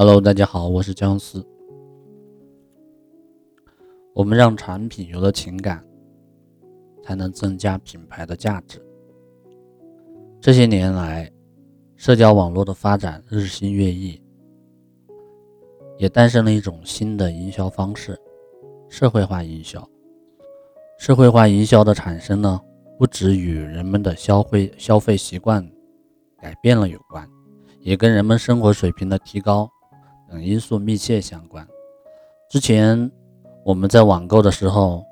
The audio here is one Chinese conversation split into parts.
Hello，大家好，我是姜思。我们让产品有了情感，才能增加品牌的价值。这些年来，社交网络的发展日新月异，也诞生了一种新的营销方式——社会化营销。社会化营销的产生呢，不只与人们的消费消费习惯改变了有关，也跟人们生活水平的提高。等因素密切相关。之前我们在网购的时候，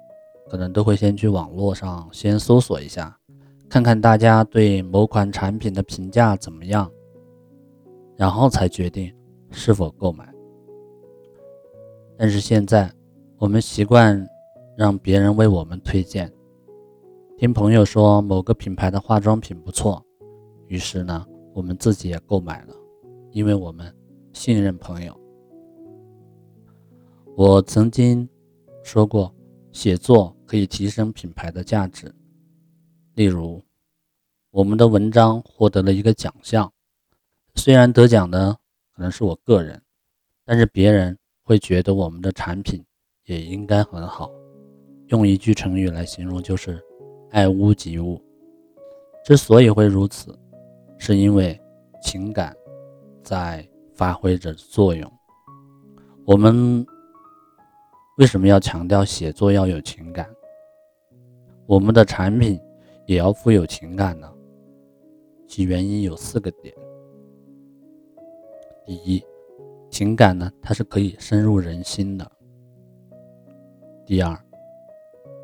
可能都会先去网络上先搜索一下，看看大家对某款产品的评价怎么样，然后才决定是否购买。但是现在，我们习惯让别人为我们推荐，听朋友说某个品牌的化妆品不错，于是呢，我们自己也购买了，因为我们。信任朋友。我曾经说过，写作可以提升品牌的价值。例如，我们的文章获得了一个奖项，虽然得奖的可能是我个人，但是别人会觉得我们的产品也应该很好。用一句成语来形容，就是“爱屋及乌”。之所以会如此，是因为情感在。发挥着作用。我们为什么要强调写作要有情感？我们的产品也要富有情感呢？其原因有四个点。第一，情感呢，它是可以深入人心的。第二，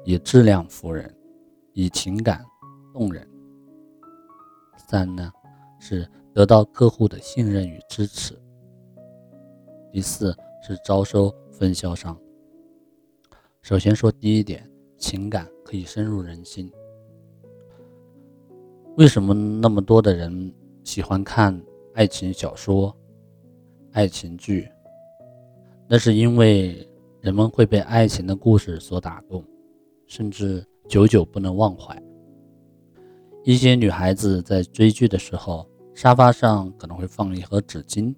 以质量服人，以情感动人。三呢，是得到客户的信任与支持。第四是招收分销商。首先说第一点，情感可以深入人心。为什么那么多的人喜欢看爱情小说、爱情剧？那是因为人们会被爱情的故事所打动，甚至久久不能忘怀。一些女孩子在追剧的时候，沙发上可能会放一盒纸巾。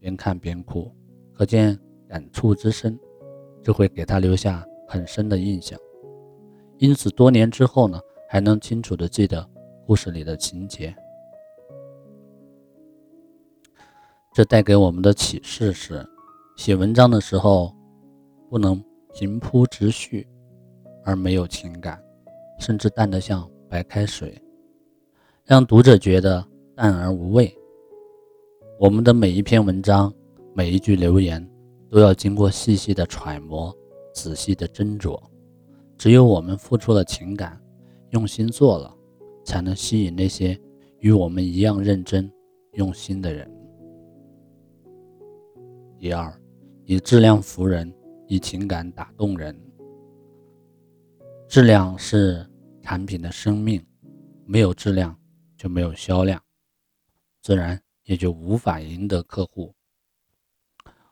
边看边哭，可见感触之深，就会给他留下很深的印象。因此，多年之后呢，还能清楚的记得故事里的情节。这带给我们的启示是：写文章的时候，不能平铺直叙，而没有情感，甚至淡得像白开水，让读者觉得淡而无味。我们的每一篇文章，每一句留言，都要经过细细的揣摩、仔细的斟酌。只有我们付出了情感，用心做了，才能吸引那些与我们一样认真、用心的人。第二，以质量服人，以情感打动人。质量是产品的生命，没有质量就没有销量，自然。也就无法赢得客户。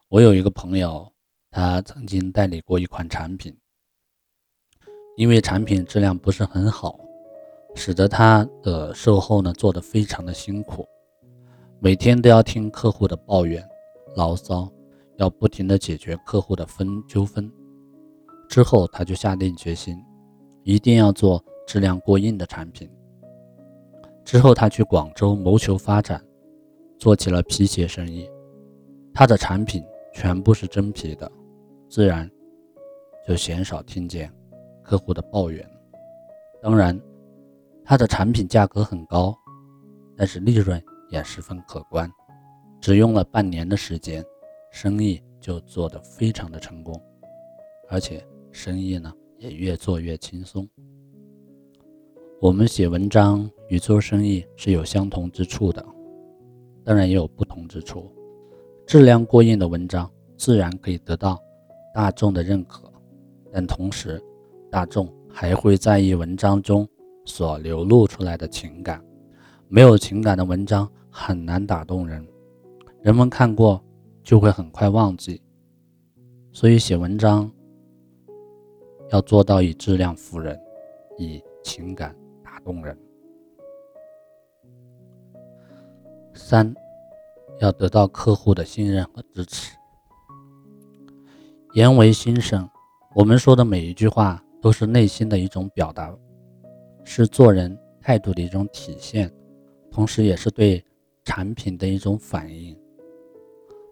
我有一个朋友，他曾经代理过一款产品，因为产品质量不是很好，使得他的售后呢做得非常的辛苦，每天都要听客户的抱怨、牢骚，要不停的解决客户的分纠纷。之后他就下定决心，一定要做质量过硬的产品。之后他去广州谋求发展。做起了皮鞋生意，他的产品全部是真皮的，自然就鲜少听见客户的抱怨。当然，他的产品价格很高，但是利润也十分可观。只用了半年的时间，生意就做得非常的成功，而且生意呢也越做越轻松。我们写文章与做生意是有相同之处的。当然也有不同之处，质量过硬的文章自然可以得到大众的认可，但同时，大众还会在意文章中所流露出来的情感。没有情感的文章很难打动人，人们看过就会很快忘记。所以写文章要做到以质量服人，以情感打动人。三，要得到客户的信任和支持。言为心声，我们说的每一句话都是内心的一种表达，是做人态度的一种体现，同时也是对产品的一种反应。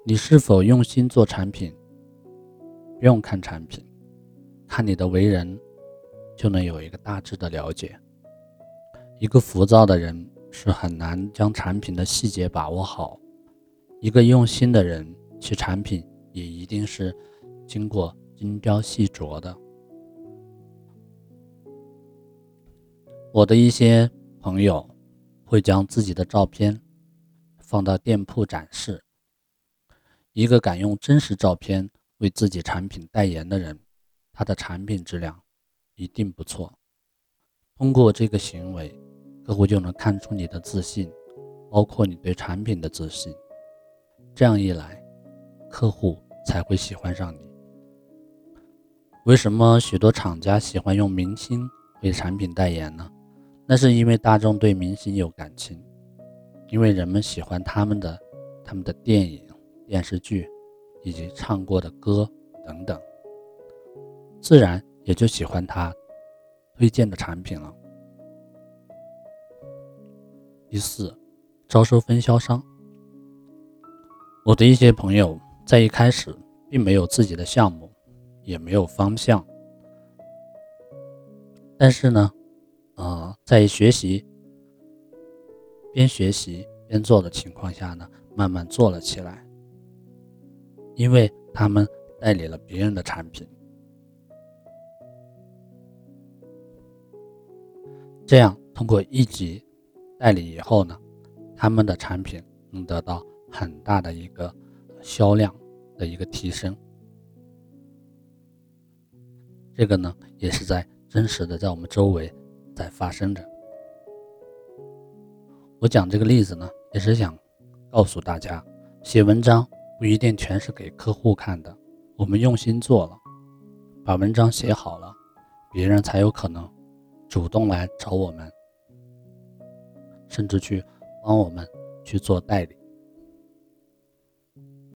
你是否用心做产品？不用看产品，看你的为人，就能有一个大致的了解。一个浮躁的人是很难将产品的细节把握好，一个用心的人，其产品也一定是经过精雕细琢的。我的一些朋友会将自己的照片放到店铺展示。一个敢用真实照片为自己产品代言的人，他的产品质量一定不错。通过这个行为，客户就能看出你的自信，包括你对产品的自信。这样一来，客户才会喜欢上你。为什么许多厂家喜欢用明星为产品代言呢？那是因为大众对明星有感情，因为人们喜欢他们的他们的电影。电视剧以及唱过的歌等等，自然也就喜欢他推荐的产品了。第四，招收分销商。我的一些朋友在一开始并没有自己的项目，也没有方向，但是呢，呃，在学习边学习边做的情况下呢，慢慢做了起来。因为他们代理了别人的产品，这样通过一级代理以后呢，他们的产品能得到很大的一个销量的一个提升。这个呢，也是在真实的在我们周围在发生着。我讲这个例子呢，也是想告诉大家，写文章。不一定全是给客户看的，我们用心做了，把文章写好了，别人才有可能主动来找我们，甚至去帮我们去做代理。